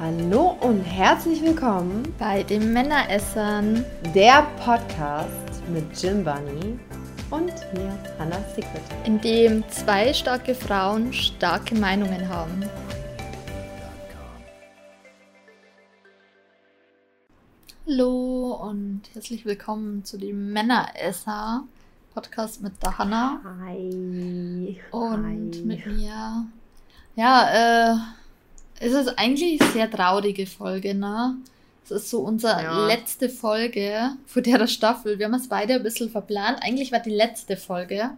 Hallo und herzlich willkommen bei den Männeressern, der Podcast mit Jim Bunny und mir, Hannah Secret. in dem zwei starke Frauen starke Meinungen haben. Hallo und herzlich willkommen zu dem Männeresser Podcast mit der Hanna Hi. und Hi. mit mir. Ja, äh, es ist eigentlich eine sehr traurige Folge, ne? Es ist so unsere Ja. letzte Folge von der Staffel. Wir haben es beide ein bisschen verplant. Eigentlich war die letzte Folge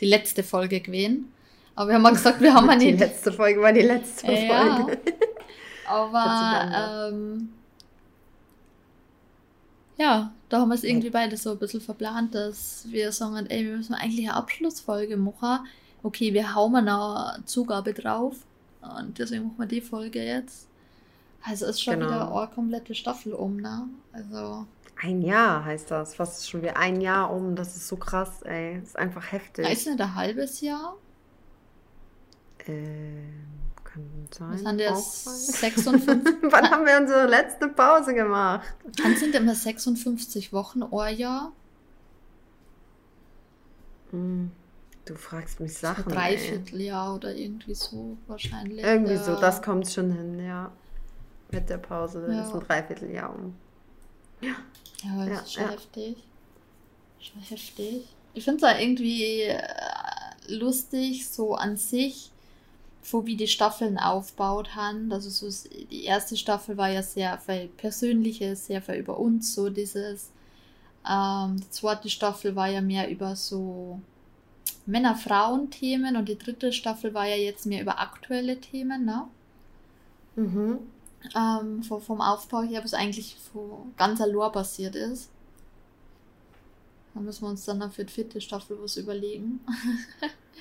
die letzte Folge gewesen. Aber wir haben mal gesagt, wir haben Die nicht. letzte Folge war die letzte ja. Folge. Aber ähm, ja, da haben wir es irgendwie beide so ein bisschen verplant, dass wir sagen, ey, wir müssen eigentlich eine Abschlussfolge machen. Okay, wir hauen mal eine Zugabe drauf. Und deswegen machen wir die Folge jetzt. Also ist schon Genau. wieder eine komplette Staffel um, ne? Also, Ein Jahr heißt das. Fast schon wieder ein Jahr um. Das ist so krass, ey. Das ist einfach heftig. ist nicht ein halbes Jahr? Ähm, kann sein. Wir sind jetzt Auch. 56. Wann haben wir unsere letzte Pause gemacht? Dann sind immer 56 Wochen, ein Jahr. Du fragst mich So Sachen. ey. Dreivierteljahr oder irgendwie so wahrscheinlich. Irgendwie ja. so, das kommt schon hin, ja. Mit der Pause Ja. ist ein Dreivierteljahr um. Ja, das Ja, ist schon ja. heftig. Schon heftig. Ich finde es irgendwie äh, lustig, so an sich, so wie die Staffeln aufgebaut haben. Also so die erste Staffel war ja sehr viel Persönliches, sehr viel über uns, so dieses. Ähm, die zweite Staffel war ja mehr über so Männer-Frauen-Themen und die dritte Staffel war ja jetzt mehr über aktuelle Themen, ne? Mhm. ähm, vom, Aufbau her, was eigentlich ganz allein passiert ist. Da müssen wir uns dann für die vierte Staffel was überlegen.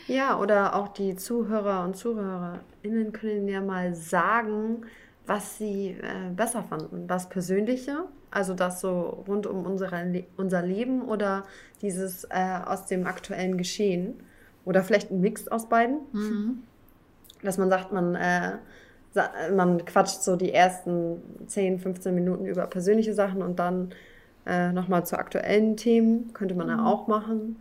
Ja, oder auch die Zuhörer und ZuhörerInnen können ja mal sagen, was sie äh, besser fanden. Das Persönliche, also das so rund um unsere, Le unser Leben oder dieses äh, aus dem aktuellen Geschehen. Oder vielleicht ein Mix aus beiden. Mhm. dass man sagt, man, äh, man quatscht so die ersten 10, 15 Minuten über persönliche Sachen und dann äh, nochmal zu aktuellen Themen. Könnte man ja Mhm. auch machen.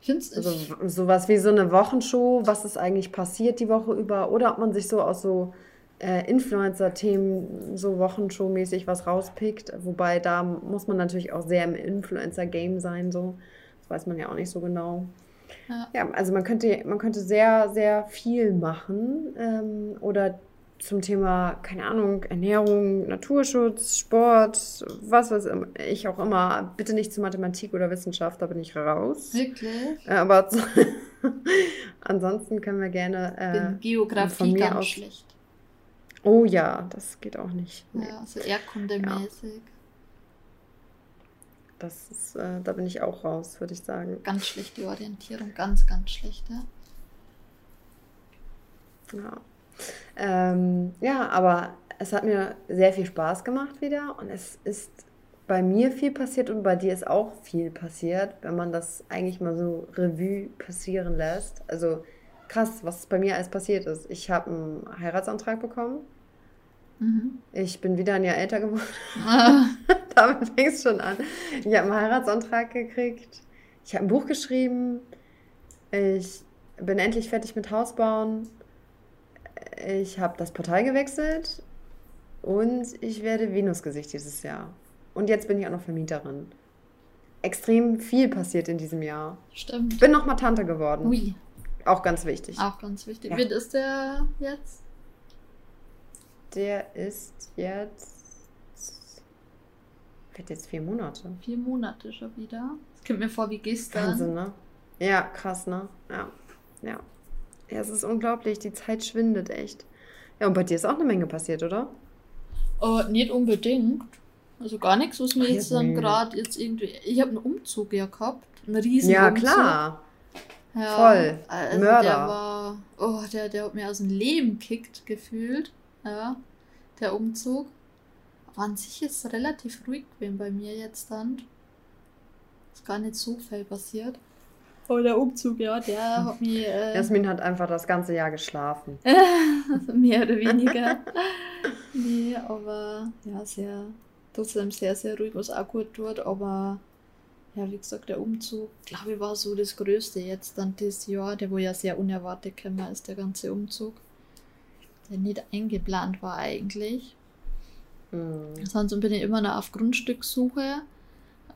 Ich finde es Also sowas wie so eine Wochenshow, was ist eigentlich passiert die Woche über oder ob man sich so aus so äh, Influencer-Themen so Wochenshow-mäßig was rauspickt. Wobei da muss man natürlich auch sehr im Influencer-Game sein, so. Das weiß man ja auch nicht so genau. Ja. Ja, also man könnte, man könnte sehr, sehr viel machen. Ähm, oder zum Thema, keine Ahnung, Ernährung, Naturschutz, Sport, was weiß ich auch immer. Bitte nicht zu Mathematik oder Wissenschaft, da bin ich raus. wirklich. Äh, Aber ansonsten können wir gerne. Ich bin Äh, von Geografie mir ganz aus- schlecht. Oh ja, das geht auch nicht. Nee, Ja, so erdkundemäßig. das ist, äh, da bin ich auch raus, würde ich sagen. Ganz schlechte Orientierung, ganz, ganz schlechte. Ja. Ähm, ja, aber es hat mir sehr viel Spaß gemacht wieder und es ist bei mir viel passiert und bei dir ist auch viel passiert, wenn man das eigentlich mal so Revue passieren lässt. Also krass, was bei mir alles passiert ist. Ich habe einen Heiratsantrag bekommen. Mhm. Ich bin wieder ein Jahr älter geworden. Ah, Damit fing es schon an. Ich habe einen Heiratsantrag gekriegt. Ich habe ein Buch geschrieben. Ich bin endlich fertig mit Hausbauen. Ich habe das Portal gewechselt. Und ich werde Venusgesicht dieses Jahr. Und jetzt bin ich auch noch Vermieterin. Extrem viel passiert in diesem Jahr. Stimmt. Bin noch mal Tante geworden. Ui, Auch ganz wichtig. auch ganz wichtig. Ja. Wie alt ist der jetzt? Der ist jetzt. Wird jetzt vier Monate. Vier Monate schon wieder. Das kommt mir vor wie gestern. Wahnsinn, ne? Ja, krass, ne? Ja, ja. Ja, es ist unglaublich, die Zeit schwindet echt. Ja, und bei dir ist auch eine Menge passiert, oder? Äh, nicht unbedingt. Also gar nichts, was mir Ach, jetzt dann gerade jetzt irgendwie. Ich habe einen Umzug ja gehabt. Einen riesen Ja, Umzug. klar. Ja, Voll. Also Mörder. der war. Oh, der, der hat mir aus dem Leben kickt gefühlt. Ja. Der Umzug. Aber an sich ist es relativ ruhig gewesen bei mir jetzt dann. Ist gar nicht so viel passiert. Aber der Umzug, ja, der hat mir. Äh, Jasmin hat einfach das ganze Jahr geschlafen. mehr oder weniger. Nee, aber ja, sehr, trotzdem sehr, sehr ruhig, was auch gut tut. Aber ja, wie gesagt, der Umzug, glaube ich, war so das Größte jetzt dann dieses Jahr, der wo ja sehr unerwartet gekommen ist, der ganze Umzug. Der nicht eingeplant war eigentlich. Hm. Ansonsten bin ich immer noch auf Grundstückssuche,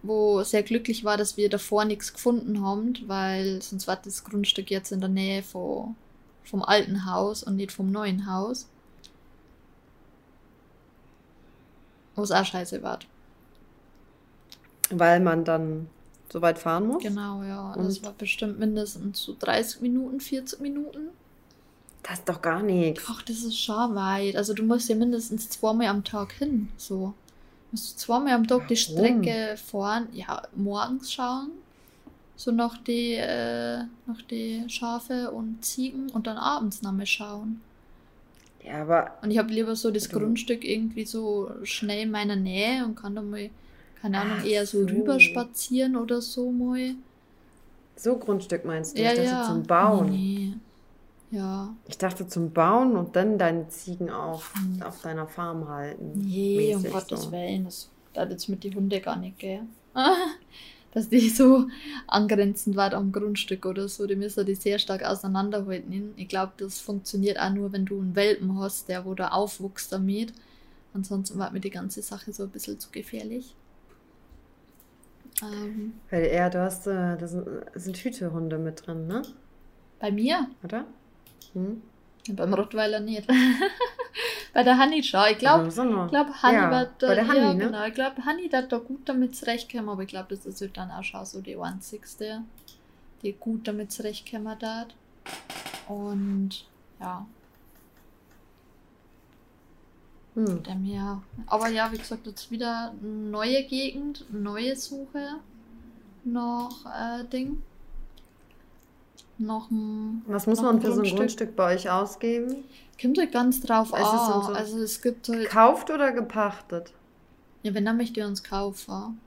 wo sehr glücklich war, dass wir davor nichts gefunden haben, weil sonst war das Grundstück jetzt in der Nähe von, vom alten Haus und nicht vom neuen Haus. Wo es auch scheiße war. Weil man dann so weit fahren muss? Genau, ja. Und? Das war bestimmt mindestens so 30 Minuten, 40 Minuten. Das ist doch gar nichts. Ach, das ist schon weit. Also du musst ja mindestens zweimal am Tag hin. So. Du musst zweimal am Tag die Warum? Strecke fahren. Ja, morgens schauen. So nach die, äh, nach die Schafe und Ziegen und dann abends nochmal schauen. Ja, aber Und ich habe lieber so das Du- Grundstück irgendwie so schnell in meiner Nähe und kann dann mal, keine Ahnung, Ach eher so, so. rüber spazieren oder so mal. so Grundstück meinst du? Ja, ich dachte ja. zum Bauen. Nee. Ja. Ich dachte zum Bauen und dann deine Ziegen auf, Hm. auf deiner Farm halten. Nee, um Gottes so. Willen, das hat jetzt mit den Hunden gar nicht, gell? Dass die so angrenzend war am Grundstück oder so, die müssen die sehr stark auseinanderhalten. Ich glaube, das funktioniert auch nur, wenn du einen Welpen hast, der wo da aufwuchst damit. Ansonsten war mir die ganze Sache so ein bisschen zu gefährlich. Ähm, Weil eher, du hast, äh, da sind Hütehunde mit drin, ne? bei mir? Oder? Hm? Beim Rottweiler nicht. bei der Honey schon. Ich glaube, Also, glaube, Honey Ja, wird bei der Honey, ja, ne? genau. Ich glaube, Honey wird da gut damit zurechtkommen, aber ich glaube, das ist halt dann auch schon so die einzigste, die gut damit zurechtkommen hat. Und ja, Hm. dem her. Aber ja, wie gesagt, jetzt wieder neue Gegend, neue Suche. Noch äh, Ding. Noch ein. Was muss man für so ein Grundstück. Bei euch ausgeben? Kommt halt ganz drauf ist an. so- also es gibt halt. Gekauft oder gepachtet? Ja, wenn dann möchte ich uns kaufen.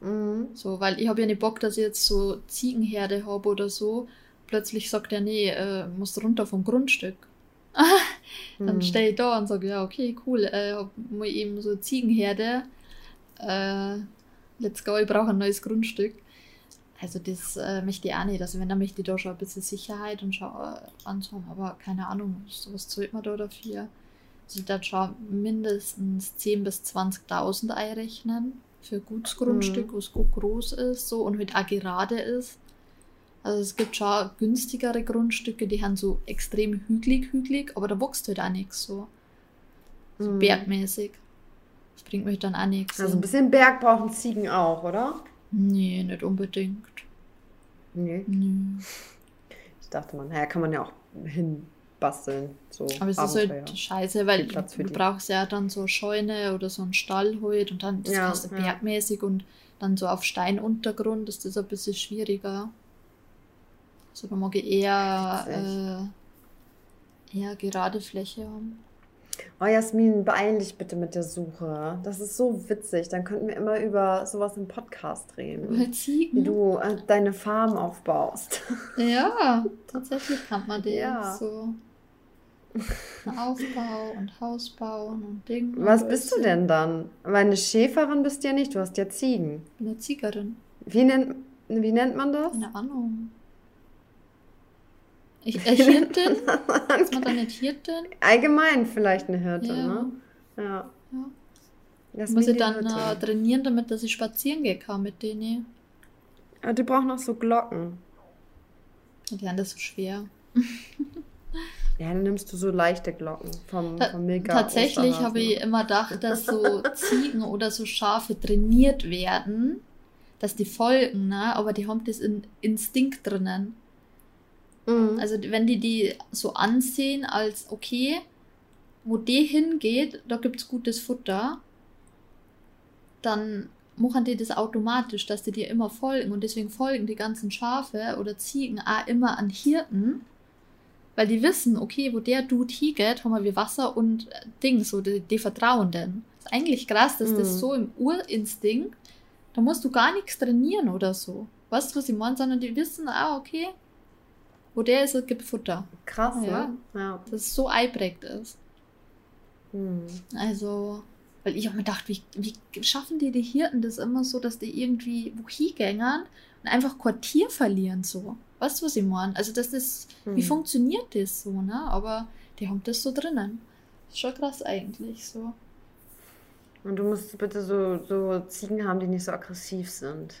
Mhm. So, weil ich habe ja nicht Bock, dass ich jetzt so Ziegenherde habe oder so. Plötzlich sagt er, nee, äh, musst runter vom Grundstück. Dann Hm. stehe ich da und sage, ja, okay, cool, äh, hab mal eben so Ziegenherde. Äh, let's go, ich brauche ein neues Grundstück. Also das äh, möchte ich auch nicht. Also wenn, dann möchte ich da schon ein bisschen Sicherheit und schau, äh, anschauen. Aber keine Ahnung, was zahlt man da dafür? Also da schon mindestens 10.000 bis 20.000 einrechnen für gutes Grundstück, Mhm. was gut groß ist so und halt auch gerade ist. Also es gibt schon günstigere Grundstücke, die haben so extrem hügelig, hügelig, aber da wächst halt auch nichts so. So Mhm. bergmäßig. Das bringt mich dann auch nichts. Also ein bisschen Berg brauchen Ziegen auch, oder? Nee, nicht unbedingt. Nee. Nee. Ich dachte man, naja, kann man ja auch hinbasteln. So Aber es Abenteuer. ist halt scheiße, weil du die. brauchst ja dann so eine Scheune oder so einen Stall halt und dann das Ja, Ganze ja. bergmäßig und dann so auf Steinuntergrund ist das ein bisschen schwieriger. Also da mag ich eher, äh, eher gerade Fläche haben. Oh, Jasmin, beeil dich bitte mit der Suche. Das ist so witzig. Dann könnten wir immer über sowas im Podcast reden. Wie Ziegen. du äh, deine Farm aufbaust. Ja, tatsächlich kann man den Ja. so Aufbau und Haus bauen und Ding. Was und bist du denn dann? Weil eine Schäferin bist du ja nicht, du hast ja Ziegen. Eine Ziegerin. Wie nennt, wie nennt man das? Keine Ahnung. Ich, äh, Hirtin? Ist man da nicht Hirtin? Allgemein vielleicht eine Hirte, Ja. ne? Ja. Ja. Muss ich dann äh, trainieren, damit dass ich spazieren gehen kann mit denen. Aber die brauchen auch so Glocken. Die haben das so schwer. Ja, dann nimmst du so leichte Glocken vom, Ta vom Milka. tatsächlich habe ich immer gedacht, dass so Ziegen oder so Schafe trainiert werden, dass die folgen, ne? aber die haben das in Instinkt drinnen. Mhm. Also wenn die die so ansehen als, okay, wo die hingeht, da gibt es gutes Futter, dann machen die das automatisch, dass die dir immer folgen. Und deswegen folgen die ganzen Schafe oder Ziegen auch immer an Hirten, weil die wissen, okay, wo der Dude hingeht, haben wir Wasser und Ding, so die, die vertrauen denn. ist eigentlich krass, dass Mhm. das so im Urinstinkt, da musst du gar nichts trainieren oder so. Weißt du, was ich meine? Sondern die wissen, ah, okay, wo der ist, es gibt Futter. Krass, Ja. ne? Ja. Dass es so eingeprägt ist. Hm. Also, weil ich auch mir dachte, wie, wie schaffen die die Hirten das immer so, dass die irgendwie wohin gängern und einfach Quartier verlieren so. Weißt du, was ich meine? Also das ist, wie Hm. funktioniert das so, ne? Aber die haben das so drinnen. Ist schon krass eigentlich so. Und du musst bitte so, so Ziegen haben, die nicht so aggressiv sind.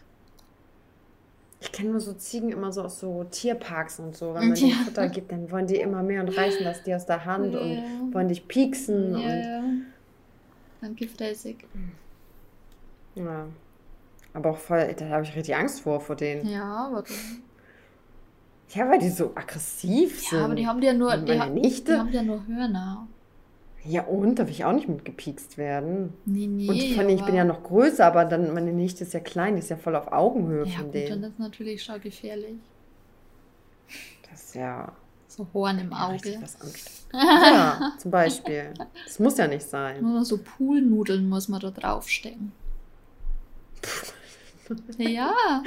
Ich kenne nur so Ziegen immer so aus so Tierparks und so. Wenn man denen Ja. Futter gibt, dann wollen die immer mehr und reißen das dir aus der Hand Ja, und wollen dich pieksen. Ja, Und, ja. Danke, fräsig. ja. Aber auch voll, da habe ich richtig Angst vor, vor denen. Ja, aber, Ja, weil die so aggressiv sind. ja, aber die haben ja nur, die, ha- die Nichte. haben ja nur Hörner. Ja, und? Da will ich auch nicht mit gepiekst werden. Nee, nee. Und allem, ich bin ja noch größer, aber dann, meine Nichte ist ja klein, die ist ja voll auf Augenhöhe Ja, von gut, denen. dann ist natürlich schon gefährlich. Das ist ja, So Horn im ja Auge. Ja, zum Beispiel. Das muss ja nicht sein. Nur so Poolnudeln muss man da draufstecken. Ja,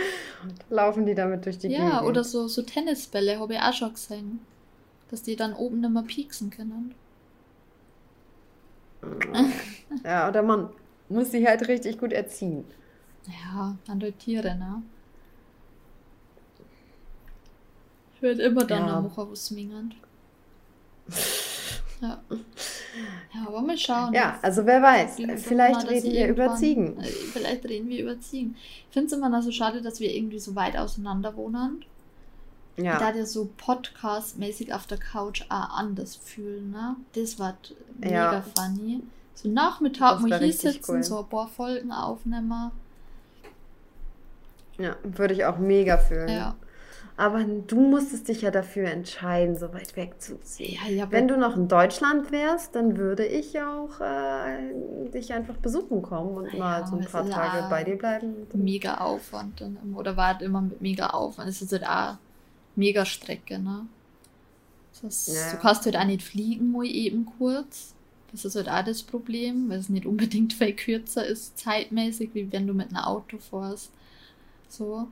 Laufen die damit durch die ja, Gegend? oder so, so Tennisbälle habe ich auch schon gesehen. Dass die dann oben mehr pieksen können. Ja, oder man muss sie halt richtig gut erziehen. Ja, an die Tiere, ne? Ich werde immer dann Ja. am Mucher ausmingend. Ja. Ja, aber mal schauen. Ja, also wer weiß, vielleicht reden wir über Ziegen. äh, Vielleicht reden wir über Ziegen. Ich finde es immer noch so schade, dass wir irgendwie so weit auseinander wohnen. Ja. Da dir so Podcast-mäßig auf der Couch auch anders fühlen, ne? Das war mega Ja. funny. So Nachmittag mal war hier sitzen, cool. so ein paar Folgen aufnehmen. ja, würde ich auch mega fühlen. Ja. Aber du musstest dich ja dafür entscheiden, so weit wegzuziehen. Ja, ja, Wenn du noch in Deutschland wärst, dann würde ich auch äh, dich einfach besuchen kommen und Ja, mal so ein paar Tage bei dir bleiben. mega Aufwand dann immer, oder war halt immer mit mega Aufwand. Es ist halt auch mega Strecke, ne? Das, Ja. Du kannst halt auch nicht fliegen, mal eben kurz. Das ist halt auch das Problem, weil es nicht unbedingt viel kürzer ist, zeitmäßig, wie wenn du mit einem Auto fährst. So.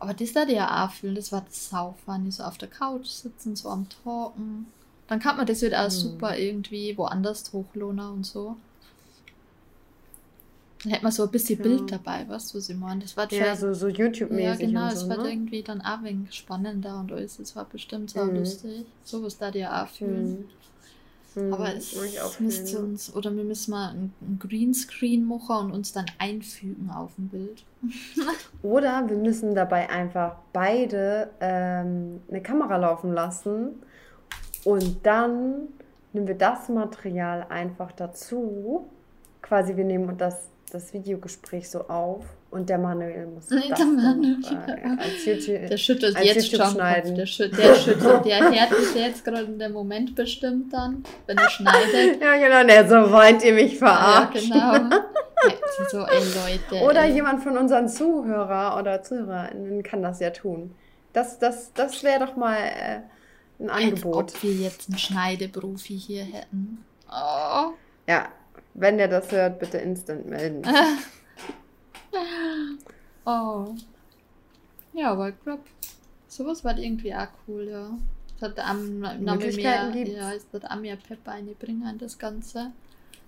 Aber das da ja auch fühlen, das war das Saufahren, so auf der Couch sitzen, so am Talken. Dann kann man das halt auch Mhm. super irgendwie woanders hochlohnen und so. Dann hätte man so ein bisschen Ja. Bild dabei, weißt du, was ich meine? Das war Ja, so, so YouTube-mäßig ja, genau, es so, wird ne? irgendwie dann auch ein wenig spannender und alles. Es war bestimmt so Mhm. lustig. So was da dir auch fühlen. Hm. Hm, Aber es müsste uns, oder wir müssen mal ein, ein Greenscreen machen und uns dann einfügen auf dem Bild. Oder wir müssen dabei einfach beide ähm, eine Kamera laufen lassen und dann nehmen wir das Material einfach dazu. Quasi, wir nehmen das, das Videogespräch so auf und der Manuel muss das Der dann Manuel, noch, äh, als YouTube. Der schüttelt als jetzt YouTube schon schneiden. Der, schüt, der schüttelt, der hört es jetzt gerade in dem Moment bestimmt dann, wenn er schneidet. Ja, genau, ne, so wollt ihr mich ja, verarschen. genau. Ja, so, ey Leute. Oder ey. jemand von unseren Zuhörer oder Zuhörerinnen kann das ja tun. Das, das, das wäre doch mal äh, ein Als Angebot. ob wir jetzt einen Schneideprofi hier hätten. Oh. Ja, wenn der das hört, bitte instant melden. oh. Ja, aber ich glaube, sowas war irgendwie auch cool, ja. Es hat am mehr, Möglichkeiten gibt's. ja, es hat auch mehr Pep reinbringen an das Ganze.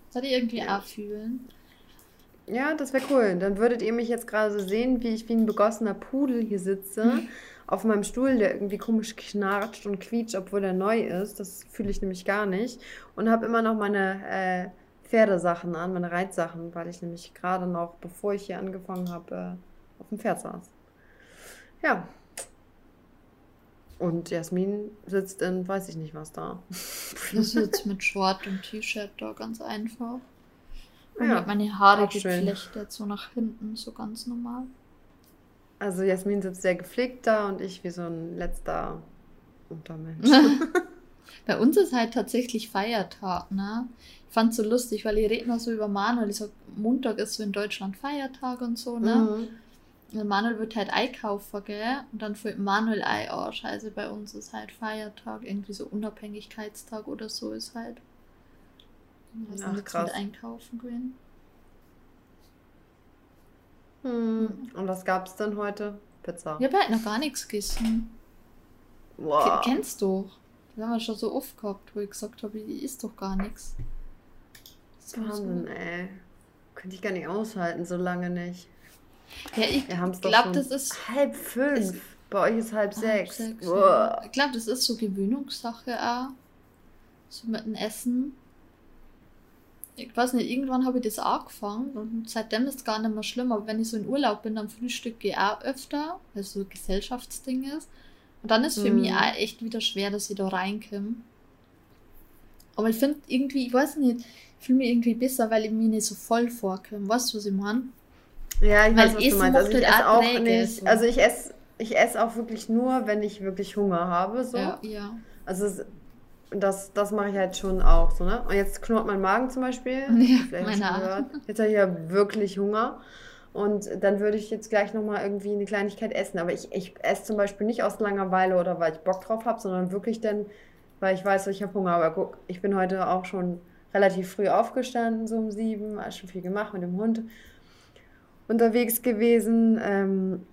Das hat irgendwie Ja. auch fühlen. Ja, das wäre cool. Dann würdet ihr mich jetzt gerade so sehen, wie ich wie ein begossener Pudel hier sitze. Auf meinem Stuhl, der irgendwie komisch knarrt und quietscht, obwohl er neu ist. Das fühle ich nämlich gar nicht. Und habe immer noch meine äh, Pferdesachen an, meine Reitsachen, weil ich nämlich gerade noch, bevor ich hier angefangen habe, äh, auf dem Pferd saß. Ja. Und Jasmin sitzt in, weiß ich nicht was da. Ich sitze mit Short und T-Shirt da ganz einfach. Und Ja, hab meine Haare geflechtet, so nach hinten, so ganz normal. Also Jasmin sitzt sehr gepflegt da und ich wie so ein letzter Untermensch. Bei uns ist halt tatsächlich Feiertag, ne? Ich fand's so lustig, weil ich rede noch so über Manuel. Ich sag, Montag ist so in Deutschland Feiertag und so, ne? Mhm. Und Manuel wird halt einkaufen, gell? Und dann fällt Manuel ein, oh scheiße, bei uns ist halt Feiertag, irgendwie so Unabhängigkeitstag oder so ist halt. Sind jetzt krass. mit einkaufen gehen. Hm. Und was gab's denn heute? Pizza. Ich habe halt noch gar nichts gegessen. Ke- Kennst du? Das haben wir schon so oft gehabt, wo ich gesagt habe, ich isst doch gar nichts. Wahnsinn, so. ey. Könnte ich gar nicht aushalten, so lange nicht. Ja, ich glaube, das ist. Halb fünf. Ist, Bei euch ist halb, halb sechs. sechs ja. Ich glaube, das ist so Gewöhnungssache auch. So mit dem Essen. Ich weiß nicht, irgendwann habe ich das angefangen und seitdem ist es gar nicht mehr schlimm. Aber wenn ich so in Urlaub bin, dann frühstücke ich auch öfter, weil es so ein Gesellschaftsding ist. Und dann ist es für mhm. mich auch echt wieder schwer, dass ich da reinkomme. Aber ich finde irgendwie, ich weiß nicht, ich fühle mich irgendwie besser, weil ich mir nicht so voll vorkomme. Weißt du, was ich meine? Ja, ich weiß, was du meinst. Also ich esse auch nicht. Also ich esse ich esse auch wirklich nur, wenn ich wirklich Hunger habe. So. Ja, ja. Also das, das mache ich halt schon auch so, ne? Und jetzt knurrt mein Magen zum Beispiel. Ja, meine Jetzt habe ich ja wirklich Hunger. Und dann würde ich jetzt gleich nochmal irgendwie eine Kleinigkeit essen. Aber ich, ich esse zum Beispiel nicht aus Langeweile oder weil ich Bock drauf habe, sondern wirklich dann, weil ich weiß, ich habe Hunger. Aber guck, ich bin heute auch schon relativ früh aufgestanden, so um sieben, habe schon viel gemacht mit dem Hund unterwegs gewesen. Ähm,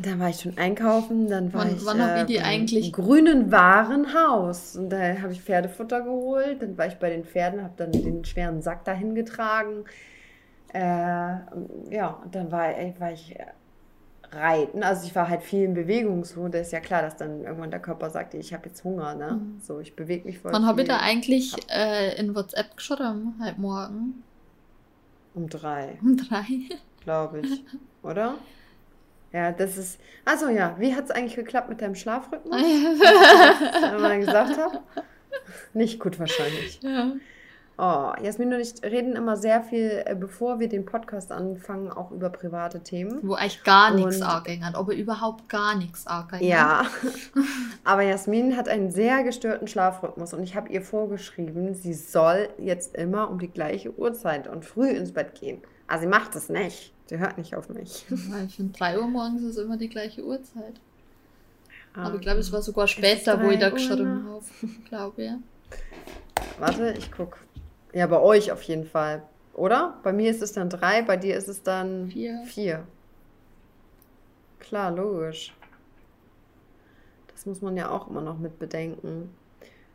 da war ich schon einkaufen, dann war wann, ich wann äh, die eigentlich? grünen Warenhaus und da habe ich Pferdefutter geholt. Dann war ich bei den Pferden, habe dann den schweren Sack dahin getragen. Äh, ja, und dann war, war ich reiten. Also ich war halt viel in Bewegung so. Da ist ja klar, dass dann irgendwann der Körper sagt, ich habe jetzt Hunger. Ne? Mhm. So, ich bewege mich voll. Wann habe ich da eigentlich äh, in WhatsApp geschrieben? Halb morgen. Um drei. Um drei. Glaube ich. Oder? Ja, das ist. Also ja, wie hat es eigentlich geklappt mit deinem Schlafrhythmus? Wenn man gesagt hat? Nicht gut wahrscheinlich. Ja. Oh, Jasmin und ich reden immer sehr viel, äh, bevor wir den Podcast anfangen, auch über private Themen. Wo eigentlich gar nichts angehängt hat, aber überhaupt gar nichts angehängt Ja, aber Jasmin hat einen sehr gestörten Schlafrhythmus und ich habe ihr vorgeschrieben, sie soll jetzt immer um die gleiche Uhrzeit und früh ins Bett gehen. Aber sie macht es nicht. Sie hört nicht auf mich. Ja, ich finde, 3 Uhr morgens ist immer die gleiche Uhrzeit. Ah, aber ich glaube, es war sogar später, wo ich da geschrieben habe. glaube ja. Warte, ich gucke. Ja, bei euch auf jeden Fall. Oder? Bei mir ist es dann drei, bei dir ist es dann vier. vier. Klar, logisch. Das muss man ja auch immer noch mit bedenken.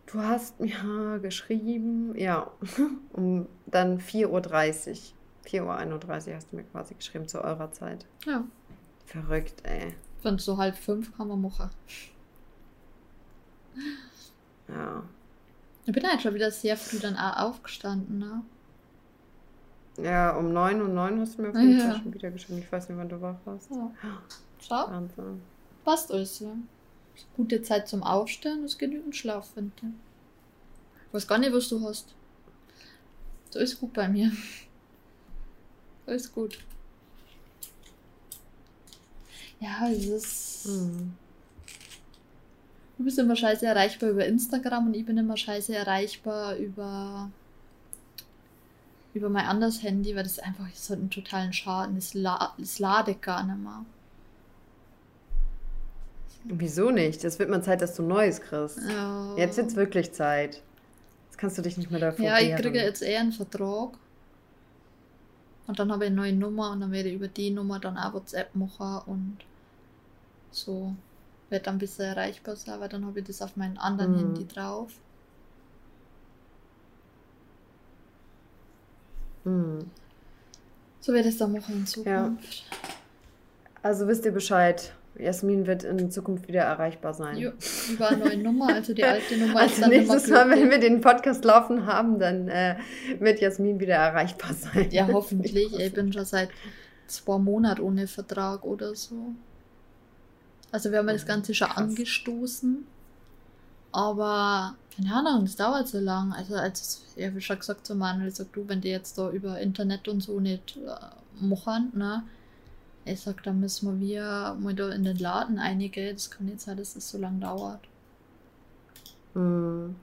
Du hast mir geschrieben, ja, um dann 4.30 Uhr. 4.31 Uhr hast du mir quasi geschrieben zu eurer Zeit. Ja. Verrückt, ey. Wenn so halb fünf kann man machen. Ja. Ich bin halt schon wieder sehr früh dann aufgestanden, ne? Ja, um neun und neun hast du mir auf jeden Fall schon wieder geschrieben. Ich weiß nicht, wann du wach warst. Ja. Schau. Wahnsinn. Passt alles, ja. Gute Zeit zum Aufstehen, ist genügend Schlaf, finde ich. Ich weiß gar nicht, was du hast. So ist gut bei mir. Alles gut. Ja, es ist. Mhm. Du bist immer scheiße erreichbar über Instagram und ich bin immer scheiße erreichbar über über mein anderes Handy, weil das einfach so einen totalen Schaden ist. La es ladet gar nicht mehr. Wieso nicht? Es wird mal Zeit, dass du Neues kriegst. Ja. Jetzt wird es wirklich Zeit. Jetzt kannst du dich nicht mehr dafür Ja, ich kriege jetzt eher einen Vertrag. Und dann habe ich eine neue Nummer und dann werde ich über die Nummer dann auch WhatsApp machen und so wird dann ein bisschen erreichbar sein, weil dann habe ich das auf meinem anderen mhm. Handy drauf. Mhm. So werde ich es dann machen in Zukunft. Ja. Also wisst ihr Bescheid. Jasmin wird in Zukunft wieder erreichbar sein. Jo, über eine neue Nummer, also die alte Nummer also ist dann nächstes Mal, wenn wir den Podcast laufen haben, dann äh, wird Jasmin wieder erreichbar sein. Ja, hoffentlich. Ich bin schon seit zwei Monaten ohne Vertrag oder so. Also wir haben das Ganze schon Krass. angestoßen. Aber keine Ahnung, es dauert so lang. Also als ich habe schon gesagt zu Manuel, sagt du, wenn die jetzt da über Internet und so nicht äh, machen, ne? Ich sag, da müssen wir mal da in den Laden einige. Das kann nicht sein, dass das so lange dauert. Mm.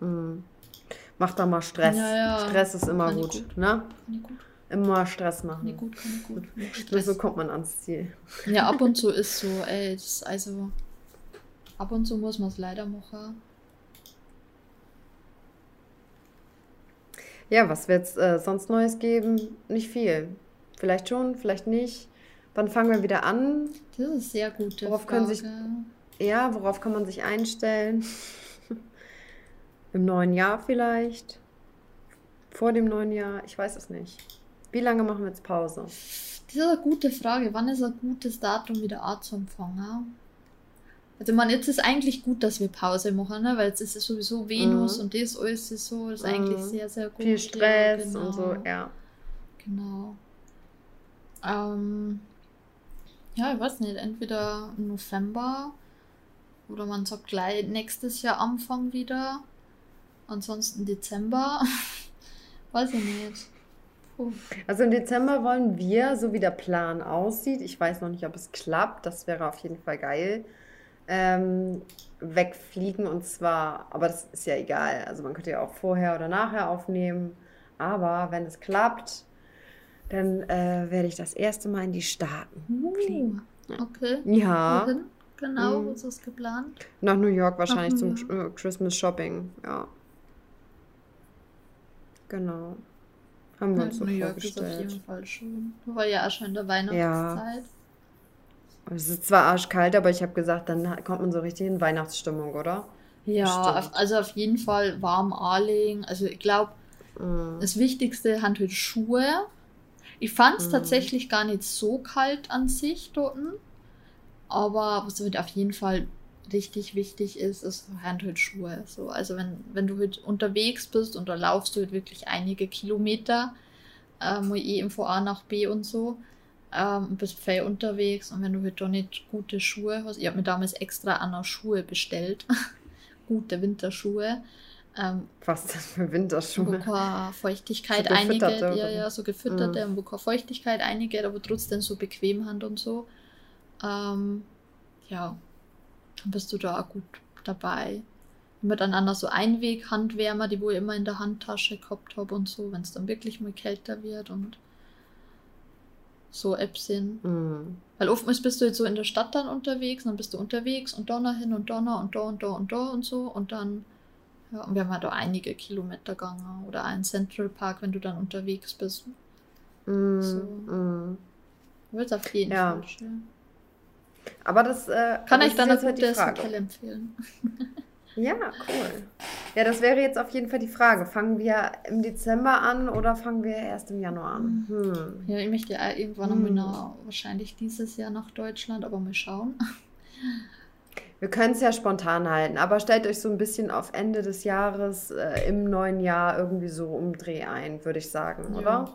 Mm. Mach da mal Stress. Ja, ja. Stress ist immer gut, gut, ne? gut. Immer Stress machen. Nee, gut, kann gut. Nur so kommt man ans Ziel. Ja, ab und zu ist so, ey, das, also ab und zu muss man es leider machen. Ja, was wird es äh, sonst Neues geben? Nicht viel. Vielleicht schon, vielleicht nicht. Wann fangen wir wieder an? Das ist sehr gute worauf Frage. Können sich, ja, worauf kann man sich einstellen? Im neuen Jahr vielleicht? Vor dem neuen Jahr? Ich weiß es nicht. Wie lange machen wir jetzt Pause? Das ist eine gute Frage. Wann ist ein gutes Datum wieder anzufangen? Also man, jetzt ist eigentlich gut, dass wir Pause machen, ne? weil jetzt ist es sowieso Venus mhm. und das alles ist so, das ist mhm. eigentlich sehr, sehr gut. Viel Stress ja, genau. und so, ja. Genau. Ähm, ja, ich weiß nicht, entweder November oder man sagt gleich nächstes Jahr Anfang wieder. Ansonsten Dezember. weiß ich nicht. Also im Dezember wollen wir, so wie der Plan aussieht, ich weiß noch nicht, ob es klappt, das wäre auf jeden Fall geil, ähm, wegfliegen und zwar, aber das ist ja egal, also man könnte ja auch vorher oder nachher aufnehmen, aber wenn es klappt, dann äh, werde ich das erste Mal in die Staaten uh, fliegen. Okay. Ja. Wohin? Genau, mhm. ist geplant? Nach New York wahrscheinlich New York. zum äh, Christmas Shopping, ja. Genau. Haben wir ja, uns so New York ist auf jeden Fall schön. War ja auch schon in der Weihnachtszeit. Ja. Es ist zwar arschkalt, aber ich habe gesagt, dann kommt man so richtig in Weihnachtsstimmung, oder? Ja, Bestimmt. also auf jeden Fall warm anlegen. Also ich glaube, mm. das Wichtigste sind halt Schuhe. Ich fand es mm. tatsächlich gar nicht so kalt an sich dort. Aber was halt auf jeden Fall richtig wichtig ist, ist Handschuhe. So, also wenn, wenn du halt unterwegs bist und da laufst du halt wirklich einige Kilometer, ähm, eh von A nach B und so, ähm, und bist viel unterwegs und wenn du halt da nicht gute Schuhe hast, ich habe mir damals extra andere Schuhe bestellt, gute Winterschuhe. Ähm, Was ist das für Winterschuhe? Wo keine Feuchtigkeit so einige, ja, ja, so gefütterte, mhm. wo keine Feuchtigkeit einige, aber trotzdem so bequem Hand und so. Ähm, ja, dann bist du da auch gut dabei. Miteinander so Einweg-Handwärmer, die wo ich immer in der Handtasche gehabt habe und so, wenn es dann wirklich mal kälter wird und so Apps sind. Mhm. Weil oftmals bist du jetzt so in der Stadt dann unterwegs, dann bist du unterwegs und Donner hin und Donner und da und da und da und so und dann, ja, und wir haben halt da einige Kilometer gegangen oder einen Central Park, wenn du dann unterwegs bist. Mhm. So. Mhm. Wird auf jeden ja. Fall schön. Aber das äh, kann ich dann halt das Hotel empfehlen. ja, cool. Ja, das wäre jetzt auf jeden Fall die Frage. Fangen wir im Dezember an oder fangen wir erst im Januar an? Hm. Ja, ich möchte ja irgendwann hm. noch wahrscheinlich dieses Jahr nach Deutschland, aber mal schauen. Wir können es ja spontan halten, aber stellt euch so ein bisschen auf Ende des Jahres äh, im neuen Jahr irgendwie so umdreh ein, würde ich sagen, ja. oder?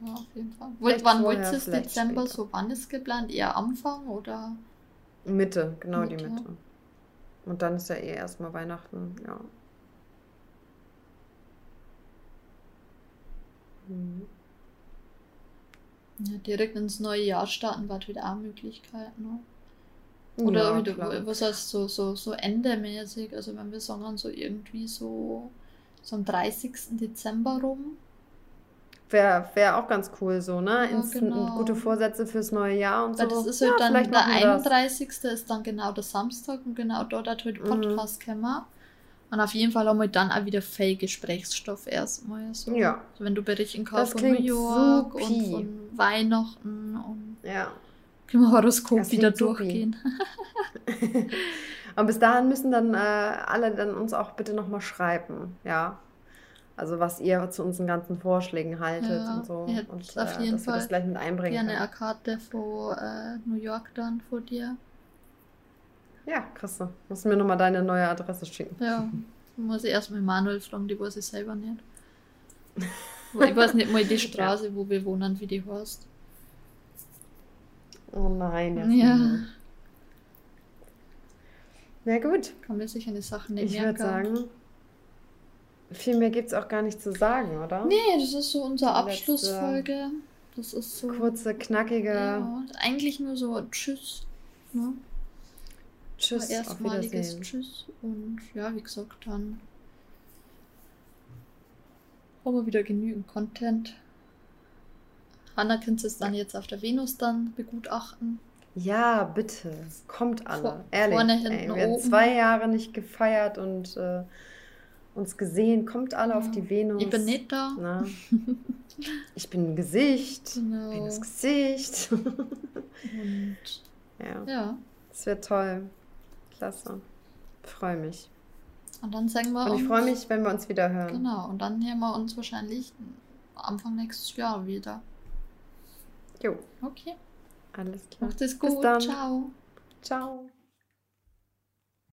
Ja, auf jeden Fall. Vielleicht wann wolltest du es Dezember später. so? Wann ist geplant? Eher Anfang oder? Mitte, genau Mitte. die Mitte. Und dann ist ja eh erstmal Weihnachten, ja. Hm. Ja, direkt ins neue Jahr starten war wieder auch Möglichkeit, ne? Oder ja, wieder, was heißt so, so, so endemäßig, also wenn wir sagen, so irgendwie so, so am 30. Dezember rum, Wäre wär auch ganz cool so, ne? Ja, genau. Gute Vorsätze fürs neue Jahr und Weil so. Das ist halt ja, dann der 31. Das. ist dann genau der Samstag und genau dort hat heute mhm. Podcast mhm. kommen. Und auf jeden Fall haben wir dann auch wieder viel Gesprächsstoff erstmal. So. Ja. Also wenn du berichten kannst von New York supi. und von Weihnachten und ja. können wir Horoskop wieder durchgehen. und bis dahin müssen dann äh, alle dann uns auch bitte nochmal schreiben, ja. Also was ihr zu unseren ganzen Vorschlägen haltet ja, und so. Ja, und auf äh, jeden dass Fall. wir das gleich mit einbringen Ja, eine Karte von äh, New York dann vor dir. Ja, krass. Musst du mir nochmal deine neue Adresse schicken. Ja, muss ich erstmal Manuel fragen, die weiß ich selber nicht. ich weiß nicht mal die Straße, ja. wo wir wohnen, wie die heißt. Oh nein, ja. Ja. Na gut. Kann man sich eine Sache nicht Ich würde sagen, viel mehr gibt es auch gar nicht zu sagen, oder? Nee, das ist so unsere Abschlussfolge. Das ist so. Kurze, knackige. Ja, eigentlich nur so Tschüss. Ne? Tschüss. Erstmaliges Tschüss. Und ja, wie gesagt, dann haben wir wieder genügend Content. Hanna könnt es dann jetzt auf der Venus dann begutachten. Ja, bitte. Kommt alle. Vor, Ehrlich. Vorne, hinten, ey, wir haben zwei Jahre nicht gefeiert und äh, uns gesehen. Kommt alle ja. auf die Venus. Ich bin nicht da. Na? Ich bin ein Gesicht. Genau. Das Gesicht. Und ja. ja. Das wird toll. Klasse. Freue mich. Und dann sagen wir Und ich freue mich, wenn wir uns wieder hören. Genau, und dann hören wir uns wahrscheinlich Anfang nächstes Jahr wieder. Jo, Okay, alles klar. macht es gut. Ciao. Ciao.